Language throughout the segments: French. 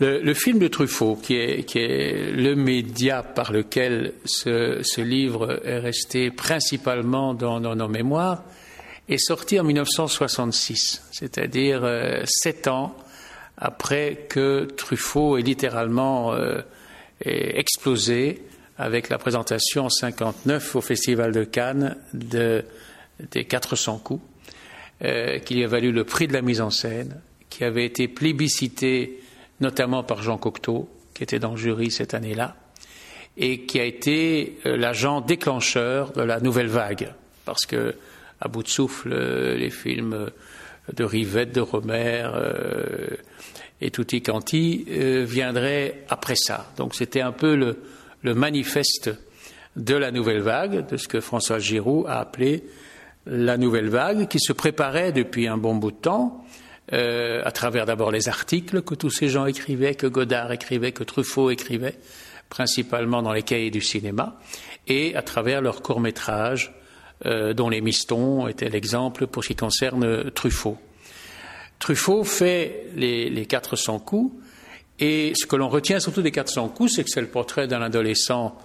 Le, film de Truffaut, qui est, le média par lequel ce, livre est resté principalement dans, dans, nos mémoires, est sorti en 1966, c'est-à-dire euh, sept ans après que Truffaut ait littéralement euh, explosé avec la présentation en 59 au Festival de Cannes de, des 400 coups, euh, qui lui a valu le prix de la mise en scène, qui avait été plébiscité notamment par Jean Cocteau, qui était dans le jury cette année-là, et qui a été euh, l'agent déclencheur de la nouvelle vague, parce que à bout de souffle, euh, les films de Rivette, de Romer euh, et Tutti Canti viendraient après ça. Donc c'était un peu le, le, manifeste de la nouvelle vague, de ce que François Giroud a appelé la nouvelle vague, qui se préparait depuis un bon bout de temps euh, à travers d'abord les articles que tous ces gens écrivaient, que Godard écrivait, que Truffaut écrivait, principalement dans les cahiers du cinéma, et à travers leurs courts-métrages, euh, dont Les Mistons était l'exemple pour ce qui concerne Truffaut. Truffaut fait les, les 400 coups, et ce que l'on retient surtout des 400 coups, c'est que c'est le portrait d'un adolescent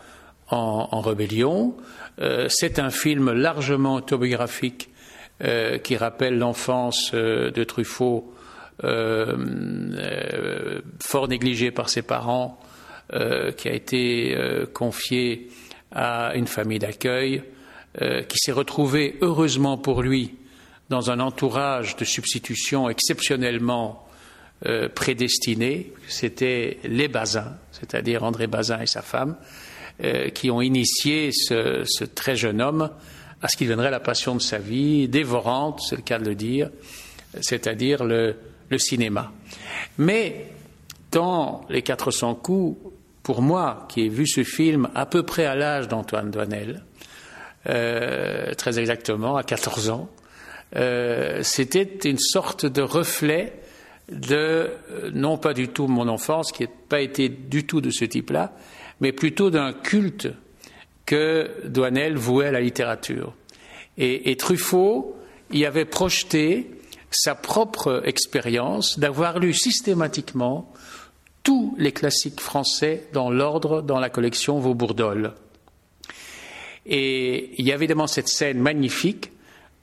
en, en rébellion. Euh, c'est un film largement autobiographique euh, qui rappelle l'enfance euh, de Truffaut, euh, fort négligé par ses parents, qui a été confié à une famille d'accueil, qui s'est retrouvé heureusement pour lui dans un entourage de substitution exceptionnellement prédestiné. C'était les Bazin, c'est-à-dire André Bazin et sa femme, qui ont initié ce très jeune homme à ce qui deviendrait la passion de sa vie, dévorante, c'est le cas de le dire, c'est-à-dire le, cinéma. Mais dans Les 400 coups, pour moi, qui ai vu ce film à peu près à l'âge d'Antoine Douanel, euh, très exactement, à 14 ans, euh, c'était une sorte de reflet de, non pas du tout mon enfance, qui n'a pas été du tout de ce type-là, mais plutôt d'un culte que Douanel vouait à la littérature. Et, Truffaut y avait projeté sa propre expérience d'avoir lu systématiquement tous les classiques français dans l'ordre dans la collection Vaubourdol. Et il y a évidemment cette scène magnifique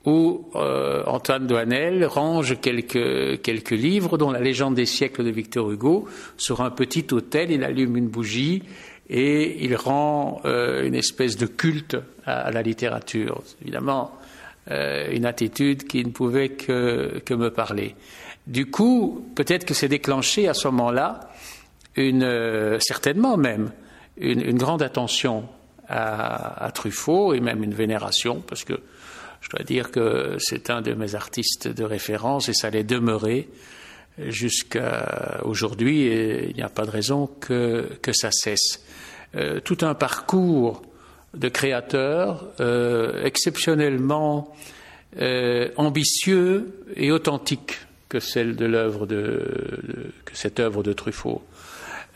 où euh, Antoine Douanel range quelques, quelques livres, dont La légende des siècles de Victor Hugo, sur un petit autel, il allume une bougie et il rend euh, une espèce de culte à, la littérature. Évidemment, euh, une attitude qui ne pouvait que, que me parler. Du coup, peut-être que c'est déclenché à ce moment-là, une, euh, certainement même, une, une, grande attention à, à, Truffaut et même une vénération, parce que je dois dire que c'est un de mes artistes de référence et ça l'est demeuré jusqu'à aujourd'hui et il n'y a pas de raison que, que ça cesse. Euh, tout un parcours de créateur euh, exceptionnellement euh, ambitieux et authentique que celle de l'œuvre de, que cette œuvre de Truffaut.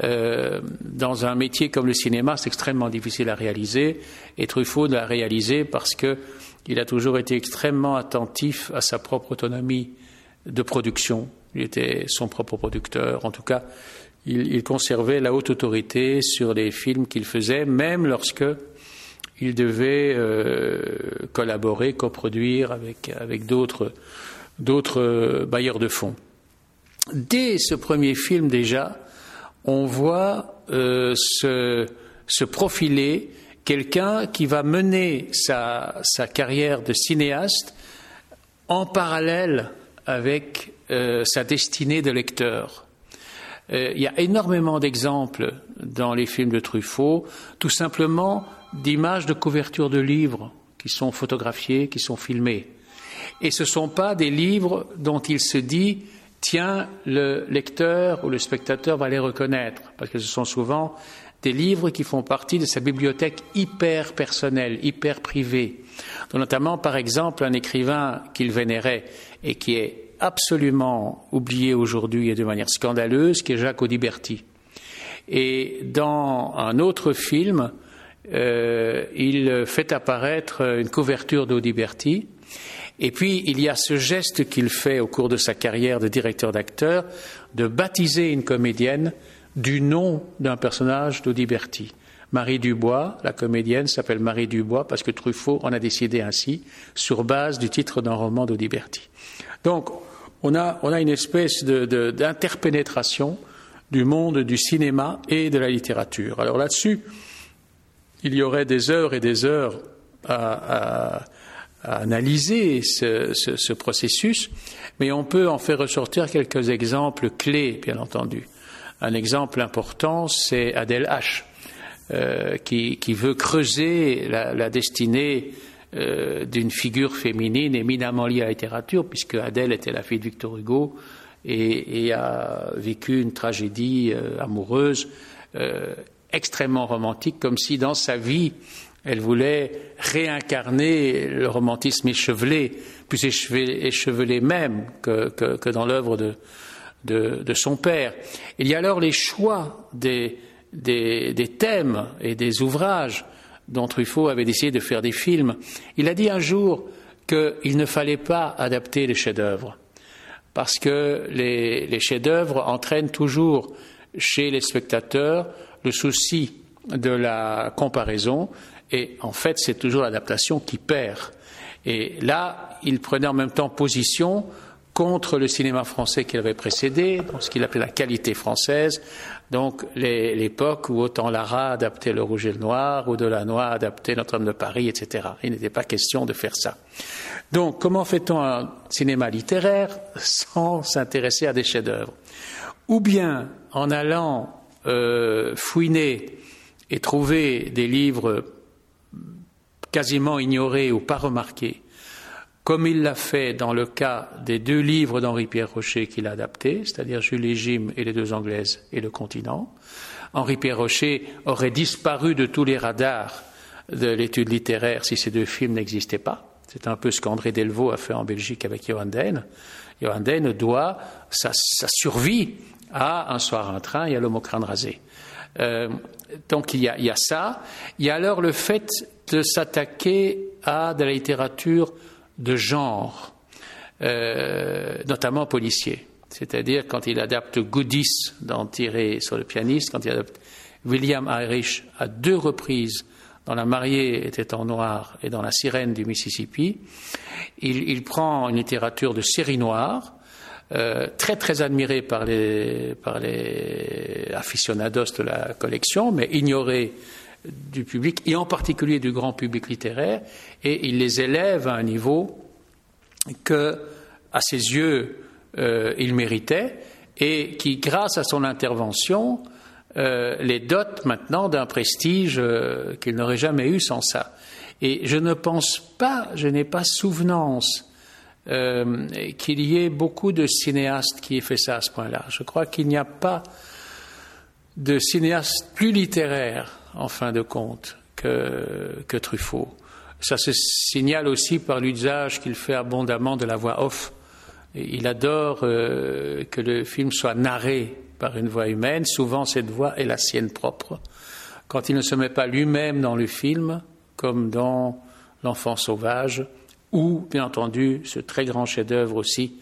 Dans un métier comme le cinéma, c'est extrêmement difficile à réaliser, et Truffaut l'a réalisé parce que il a toujours été extrêmement attentif à sa propre autonomie de production. Il était son propre producteur, en tout cas, il, conservait la haute autorité sur les films qu'il faisait, même lorsque il devait euh, collaborer, coproduire avec, avec d'autres, d'autres bailleurs de fonds. Dès ce premier film déjà, on voit euh, se, se, profiler quelqu'un qui va mener sa, sa, carrière de cinéaste en parallèle avec euh, sa destinée de lecteur. Euh, il y a énormément d'exemples dans les films de Truffaut, tout simplement d'images de couverture de livres qui sont photographiées, qui sont filmées. Et ce ne sont pas des livres dont il se dit tiens, le lecteur ou le spectateur va les reconnaître, parce que ce sont souvent des livres qui font partie de sa bibliothèque hyper personnelle, hyper privée, notamment par exemple un écrivain qu'il vénérait et qui est absolument oublié aujourd'hui et de manière scandaleuse, qui est Jacques Audiberti. Et dans un autre film, euh, il fait apparaître une couverture d'Audiberti Et puis, il y a ce geste qu'il fait au cours de sa carrière de directeur d'acteur, de baptiser une comédienne du nom d'un personnage d'Audiberti. Marie Dubois, la comédienne, s'appelle Marie Dubois parce que Truffaut en a décidé ainsi, sur base du titre d'un roman d'Audiberti. Donc, on a, on a, une espèce d'interpénétration du monde du cinéma et de la littérature. Alors là-dessus, il y aurait des heures et des heures à, analyser ce, processus, mais on peut en faire ressortir quelques exemples clés, bien entendu. Un exemple important, c'est Adèle H., euh, qui, veut creuser la, destinée euh, d'une figure féminine éminemment liée à la littérature, puisque Adèle était la fille de Victor Hugo et, a vécu une tragédie euh, amoureuse extrêmement romantique, comme si dans sa vie, elle voulait réincarner le romantisme échevelé, plus échevelé, même que, dans l'œuvre de, son père. Il y a alors les choix des, thèmes et des ouvrages dont Truffaut avait décidé de faire des films. Il a dit un jour qu'il ne fallait pas adapter les chefs-d'œuvre, parce que les, les chefs-d'œuvre entraînent toujours chez les spectateurs le souci de la comparaison, et en fait, c'est toujours l'adaptation qui perd. Et là, il prenait en même temps position contre le cinéma français qui avait précédé, ce qu'il appelait la qualité française, donc l'époque où autant Lara adaptait Le Rouge et le Noir, ou Delanois adaptait Notre-Dame de Paris, etc. Il n'était pas question de faire ça. Donc, comment fait-on un cinéma littéraire sans s'intéresser à des chefs-d'œuvre? Ou bien en allant euh, fouiner et trouver des livres quasiment ignorés ou pas remarqués, comme il l'a fait dans le cas des deux livres d'Henri-Pierre Rocher qu'il a adaptés, c'est-à-dire Jules et Jim et les deux Anglaises et le continent. Henri-Pierre Rocher aurait disparu de tous les radars de l'étude littéraire si ces deux films n'existaient pas. C'est un peu ce qu'André Delvaux a fait en Belgique avec Johan Den. Johan Den doit sa, survie à Un soir un train et à L'homme au rasé. Euh, donc il y, a, ça. Il y a alors le fait de s'attaquer à de la littérature de genre, euh, notamment policier. C'est-à-dire quand il adapte Goodies dans Tirer sur le pianiste, quand il adapte William Irish à deux reprises dans La mariée était en noir et dans La sirène du Mississippi, il prend une littérature de série noire, euh, très très admirée par les, par les aficionados de la collection, mais ignorée du public et en particulier du grand public littéraire, et il les élève à un niveau que, à ses yeux, euh, il méritait, et qui, grâce à son intervention, euh, les dote maintenant d'un prestige euh, qu'il n'aurait jamais eu sans ça. Et je ne pense pas, je n'ai pas souvenance qu'il y ait beaucoup de cinéastes qui aient fait ça à ce point-là. Je crois qu'il n'y a pas de cinéaste plus littéraire en fin de compte, que, que Truffaut. Ça se signale aussi par l'usage qu'il fait abondamment de la voix off. Il adore euh, que le film soit narré par une voix humaine. Souvent, cette voix est la sienne propre. Quand il ne se met pas lui-même dans le film, comme dans L'enfant sauvage, ou, bien entendu, ce très grand chef-d'œuvre aussi,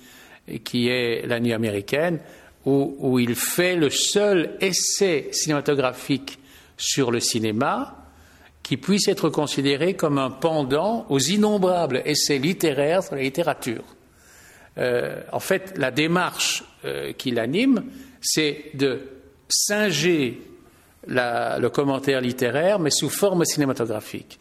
qui est La nuit américaine, où, il fait le seul essai cinématographique sur le cinéma qui puisse être considéré comme un pendant aux innombrables essais littéraires sur la littérature. Euh, en fait, la démarche euh, qui l'anime, c'est de singer le commentaire littéraire, mais sous forme cinématographique.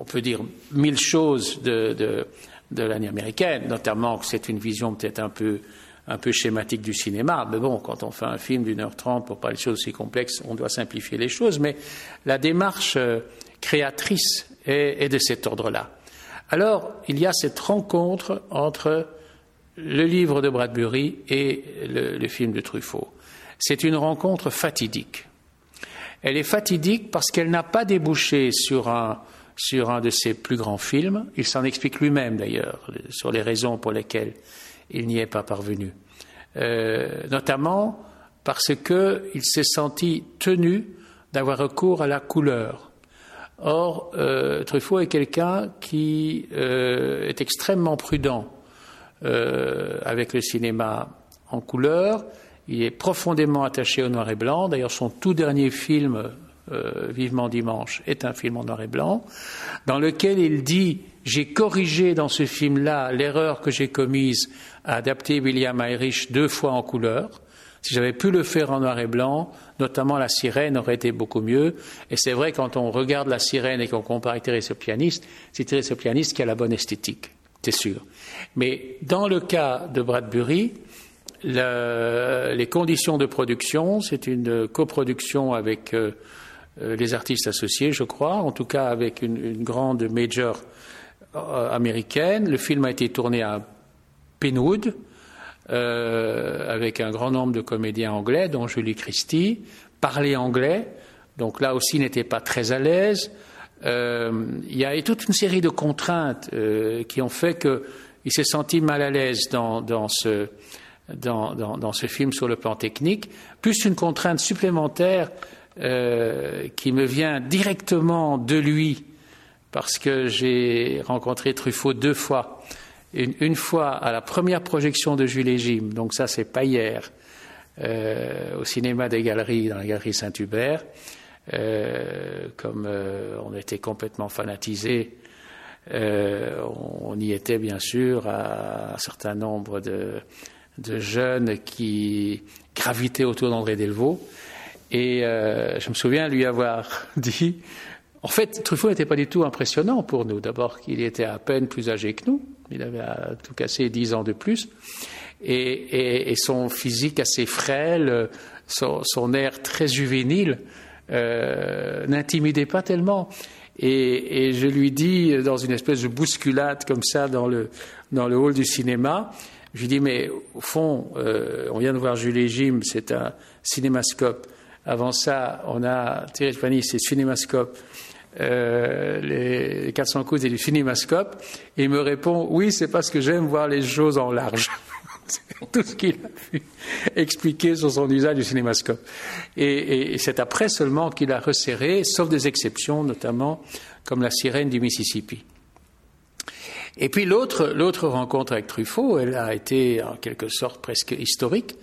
On peut dire mille choses de, l'année américaine, notamment que c'est une vision peut-être un peu un peu schématique du cinéma. Mais bon, quand on fait un film d'une heure trente pour parler de choses aussi complexes, on doit simplifier les choses. Mais la démarche euh, créatrice est, de cet ordre-là. Alors, il y a cette rencontre entre le livre de Bradbury et le, film de Truffaut. C'est une rencontre fatidique. Elle est fatidique parce qu'elle n'a pas débouché sur un, sur un de ses plus grands films. Il s'en explique lui-même d'ailleurs, sur les raisons pour lesquelles il n'y est pas parvenu. Euh, notamment parce qu'il s'est senti tenu d'avoir recours à la couleur. Or, Truffaut est quelqu'un qui est extrêmement prudent avec le cinéma en couleur. Il est profondément attaché au noir et blanc. D'ailleurs, son tout dernier film, euh, Vivement Dimanche, est un film en noir et blanc, dans lequel il dit J'ai corrigé dans ce film-là l'erreur que j'ai commise à adapter William Irish deux fois en couleur. Si j'avais pu le faire en noir et blanc, notamment la sirène aurait été beaucoup mieux. Et c'est vrai, quand on regarde la sirène et qu'on compare avec Thérèse pianiste, c'est Thérèse pianiste qui a la bonne esthétique, c'est sûr. Mais dans le cas de Bradbury, les conditions de production, c'est une coproduction avec euh, les artistes associés, je crois, en tout cas avec une, grande major euh, américaine. Le film a été tourné à Penwood, avec un grand nombre de comédiens anglais, dont Julie Christie, parlait anglais, donc là aussi n'était pas très à l'aise. il y a toute une série de contraintes qui ont fait qu'il s'est senti mal à l'aise dans ce dans, ce film sur le plan technique, plus une contrainte supplémentaire euh, qui me vient directement de lui, parce que j'ai rencontré Truffaut deux fois. Une, fois à la première projection de Jules et Jim, donc ça c'est pas hier, euh, au cinéma des galeries, dans la galerie Saint-Hubert, euh, comme on était complètement fanatisés on y était bien sûr à un certain nombre de, de jeunes qui gravitaient autour d'André Delvaux. Et euh, je me souviens lui avoir dit, en fait, Truffaut n'était pas du tout impressionnant pour nous. D'abord qu'il était à peine plus âgé que nous, il avait à tout cassé dix ans de plus, et, son physique assez frêle, son, air très juvénile, euh, n'intimidait pas tellement. Et, et, je lui dis, dans une espèce de bousculade comme ça dans le, dans le hall du cinéma, je lui dis, mais au fond, euh, on vient de voir Julie Jim, c'est un cinémascope. Avant ça, on a Thierry Pani, c'est cinémascope. Euh, les 400 coups, c'est du cinémascope. Et il me répond, oui, c'est parce que j'aime voir les choses en large. c'est tout ce qu'il a pu expliquer sur son usage du cinémascope. Et, et c'est après seulement qu'il a resserré, sauf des exceptions, notamment comme la sirène du Mississippi. Et puis l'autre rencontre avec Truffaut, elle a été en quelque sorte presque historique.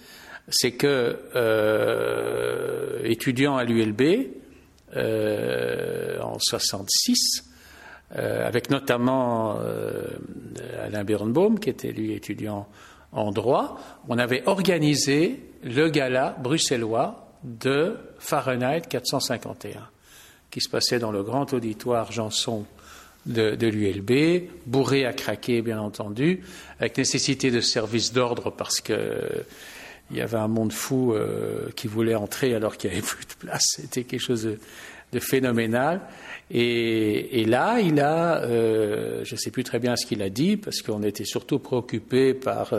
C'est que euh, étudiant à l'ULB euh, en 66, euh, avec notamment Alain Birnbaum, qui était lui étudiant en droit, on avait organisé le gala bruxellois de Fahrenheit 451, qui se passait dans le grand auditoire Janson de, l'ULB, bourré à craquer, bien entendu, avec nécessité de service d'ordre parce que il y avait un monde fou euh, qui voulait entrer alors qu'il n'y avait plus de place. C'était quelque chose de, phénoménal. Et, là, il a, euh, je ne sais plus très bien ce qu'il a dit, parce qu'on était surtout préoccupé par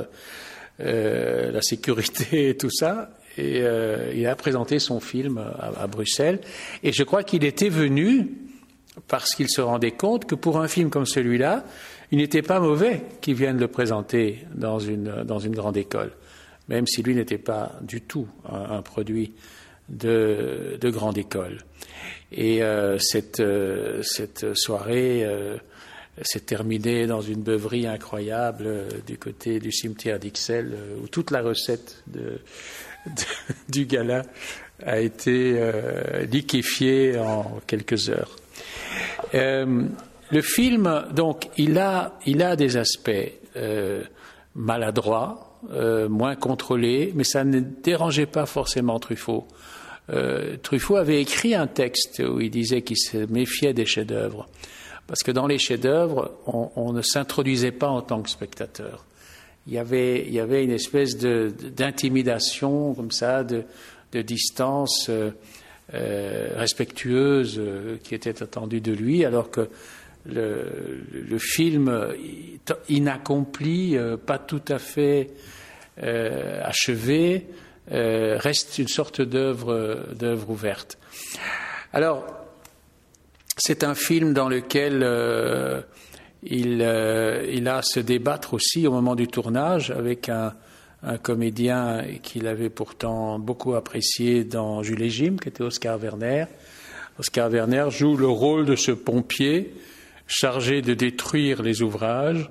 euh, la sécurité et tout ça. Et il a présenté son film à Bruxelles. Et je crois qu'il était venu parce qu'il se rendait compte que pour un film comme celui-là, il n'était pas mauvais qu'il vienne le présenter dans une, dans une grande école, même si lui n'était pas du tout un, produit de, de, grande école. Et euh, cette, euh, cette, soirée euh, s'est terminée dans une beuverie incroyable du côté du cimetière d'Ixelles, où toute la recette du gala a été liquéfiée en quelques heures. Le film, donc, il a, il a des aspects maladroits, euh, moins contrôlés, mais ça ne dérangeait pas forcément Truffaut. Truffaut avait écrit un texte où il disait qu'il se méfiait des chefs-d'œuvre, parce que dans les chefs-d'œuvre, on, ne s'introduisait pas en tant que spectateur. Il y avait, il y avait une espèce d'intimidation comme ça, de, de distance. Euh, respectueuse euh, qui était attendue de lui, alors que le, film inaccompli, euh, pas tout à fait achevé, reste une sorte d'œuvre ouverte. Alors, c'est un film dans lequel il, il, a à se débattre aussi au moment du tournage avec un, un comédien qu'il avait pourtant beaucoup apprécié dans Jules et Jim, qui était Oscar Werner, Oscar Werner joue le rôle de ce pompier chargé de détruire les ouvrages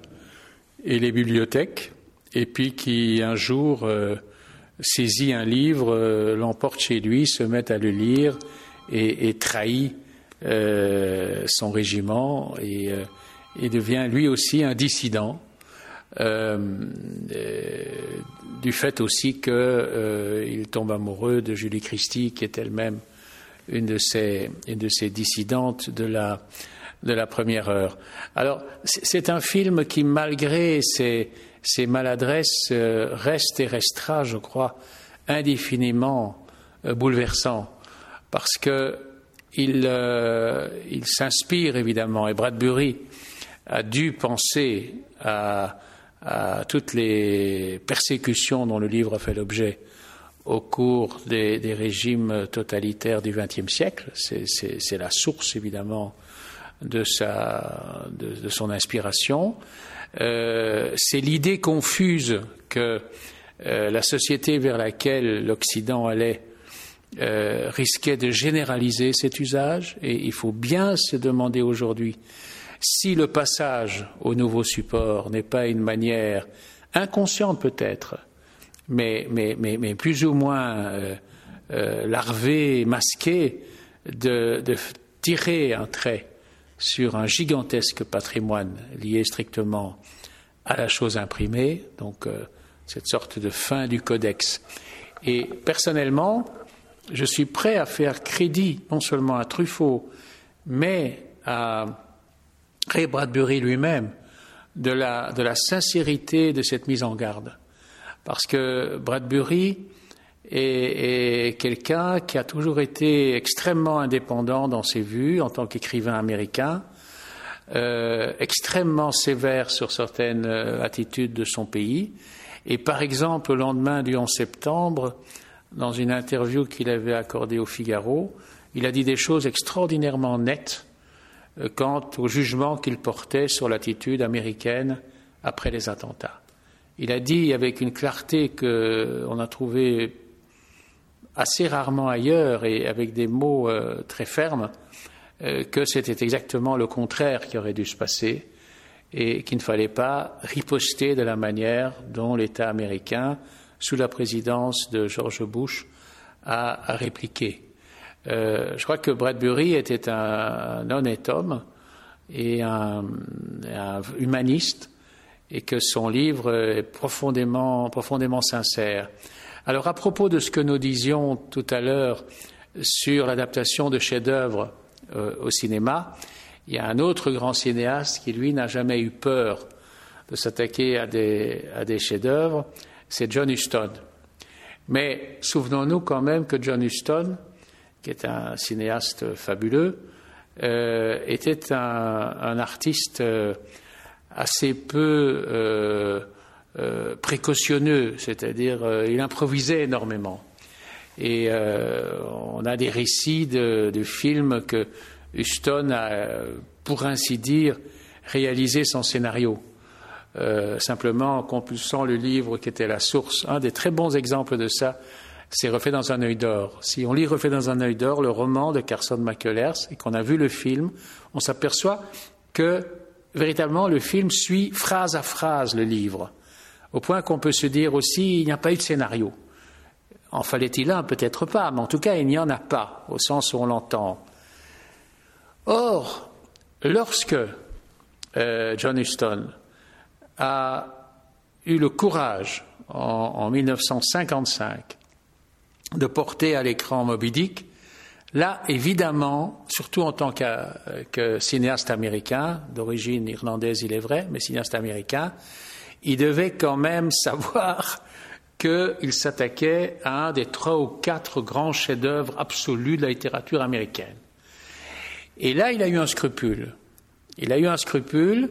et les bibliothèques, et puis qui un jour euh, saisit un livre, euh, l'emporte chez lui, se met à le lire et, trahit euh, son régiment et, et, devient lui aussi un dissident. du fait aussi qu'il tombe amoureux de Julie Christie, qui est elle-même une de ces, une de ces dissidentes de la, de la première heure. Alors, c'est un film qui, malgré ses, ses maladresses, euh, reste et restera, je crois, indéfiniment euh, bouleversant, parce que il, euh, il s'inspire évidemment, et Bradbury a dû penser à, toutes les persécutions dont le livre a fait l'objet au cours des régimes totalitaires du XXe siècle. C'est la source évidemment de, sa, de, son inspiration. Euh, c'est l'idée confuse que euh, la société vers laquelle l'Occident allait euh, risquait de généraliser cet usage et il faut bien se demander aujourd'hui si le passage au nouveau support n'est pas une manière inconsciente peut-être, mais, mais, mais, mais, plus ou moins larvée, masquée, de, de tirer un trait sur un gigantesque patrimoine lié strictement à la chose imprimée, donc euh, cette sorte de fin du codex. Et personnellement, je suis prêt à faire crédit non seulement à Truffaut, mais à Ray Bradbury lui-même de la, de la sincérité de cette mise en garde. Parce que Bradbury est, quelqu'un qui a toujours été extrêmement indépendant dans ses vues en tant qu'écrivain américain, euh, extrêmement sévère sur certaines euh, attitudes de son pays. Et par exemple, au lendemain du 11 septembre, dans une interview qu'il avait accordée au Figaro, il a dit des choses extraordinairement nettes euh, quant au jugement qu'il portait sur l'attitude américaine après les attentats. Il a dit avec une clarté qu'on a trouvé assez rarement ailleurs et avec des mots euh, très fermes euh, que c'était exactement le contraire qui aurait dû se passer et qu'il ne fallait pas riposter de la manière dont l'État américain, sous la présidence de George Bush, a, répliqué. Euh, je crois que Bradbury était un, honnête homme et un, un, humaniste et que son livre est profondément, profondément sincère. Alors à propos de ce que nous disions tout à l'heure sur l'adaptation de chefs-d'œuvre euh, au cinéma, il y a un autre grand cinéaste qui, lui, n'a jamais eu peur de s'attaquer à des, chefs-d'œuvre, c'est John Huston. Mais souvenons-nous quand même que John Huston, qui est un cinéaste fabuleux, euh, était un, artiste euh, assez peu euh, précautionneux, c'est-à-dire euh, il improvisait énormément. Et euh, on a des récits de, films que Huston a, pour ainsi dire, réalisé sans scénario. simplement en compulsant le livre qui était la source. Un des très bons exemples de ça, c'est Refait dans un œil d'or. Si on lit Refait dans un œil d'or, le roman de Carson McCullers, et qu'on a vu le film, on s'aperçoit que véritablement le film suit phrase à phrase le livre. Au point qu'on peut se dire aussi, il n'y a pas eu de scénario. En fallait-il un? Peut-être pas, mais en tout cas, il n'y en a pas, au sens où on l'entend. Or, lorsque euh, John Huston a eu le courage, en, 1955, de porter à l'écran Moby Dick, là, évidemment, surtout en tant que cinéaste américain, d'origine irlandaise, il est vrai, mais cinéaste américain, il devait quand même savoir qu'il s'attaquait à un des trois ou quatre grands chefs-d'œuvre absolus de la littérature américaine. Et là, il a eu un scrupule. Il a eu un scrupule.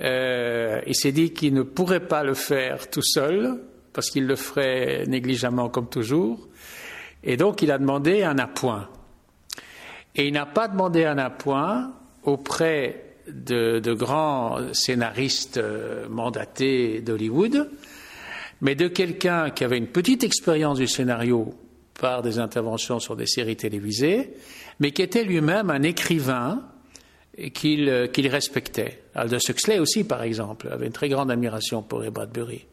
Euh, il s'est dit qu'il ne pourrait pas le faire tout seul, parce qu'il le ferait négligemment comme toujours. Et donc, il a demandé un appoint. Et il n'a pas demandé un appoint auprès de, grands scénaristes euh, mandatés d'Hollywood, mais de quelqu'un qui avait une petite expérience du scénario par des interventions sur des séries télévisées, mais qui était lui-même un écrivain qu'il qu'il respectait. Aldous Huxley aussi, par exemple, avait une très grande admiration pour Ray Bradbury.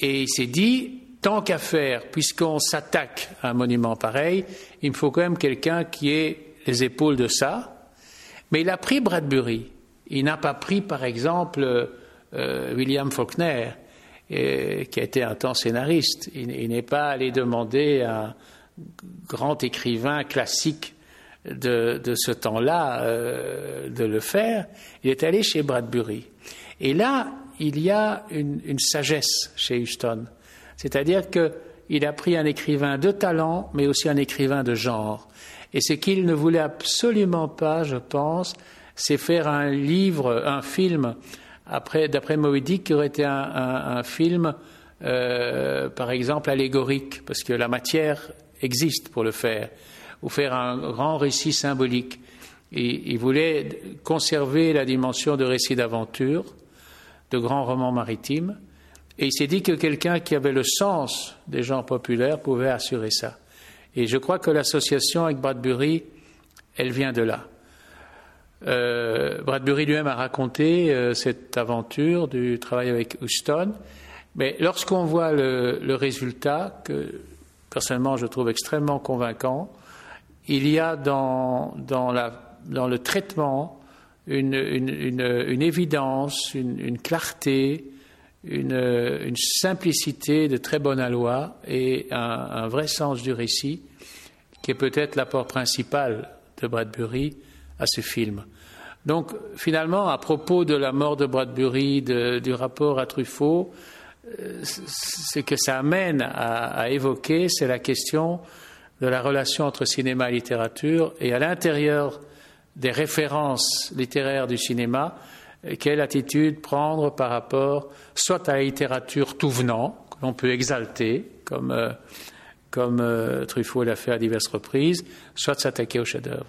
Et il s'est dit, tant qu'à faire, puisqu'on s'attaque à un monument pareil, il me faut quand même quelqu'un qui ait les épaules de ça. Mais il a pris Bradbury. Il n'a pas pris, par exemple, euh, William Faulkner, euh, qui a été un temps scénariste. Il, n'est pas allé demander à un grand écrivain classique de, ce temps-là euh, de le faire. Il est allé chez Bradbury. Et là, il y a une, une sagesse chez Houston. C'est-à-dire qu'il a pris un écrivain de talent, mais aussi un écrivain de genre. Et ce qu'il ne voulait absolument pas, je pense, c'est faire un livre, un film après, d'après Moby Dick, qui aurait été un, film, euh, par exemple, allégorique, parce que la matière existe pour le faire, ou faire un grand récit symbolique. Il voulait conserver la dimension de récit d'aventure, de grands romans maritimes, et il s'est dit que quelqu'un qui avait le sens des gens populaires pouvait assurer ça. Et je crois que l'association avec Bradbury, elle vient de là. Euh, Bradbury lui-même a raconté euh, cette aventure du travail avec Houston. Mais lorsqu'on voit le, résultat, que personnellement je trouve extrêmement convaincant, il y a dans, dans, le traitement une, une, évidence, une, clarté, une, simplicité de très bonne aloi et un, un vrai sens du récit qui est peut-être l'apport principal de Bradbury à ce film. Donc finalement, à propos de la mort de Bradbury, du rapport à Truffaut, euh, ce que ça amène à, évoquer, c'est la question de la relation entre cinéma et littérature, et à l'intérieur des références littéraires du cinéma, euh, quelle attitude prendre par rapport soit à la littérature tout venant, que l'on peut exalter, comme, euh, comme Truffaut l'a fait à diverses reprises, soit s'attaquer au chef-d'œuvre.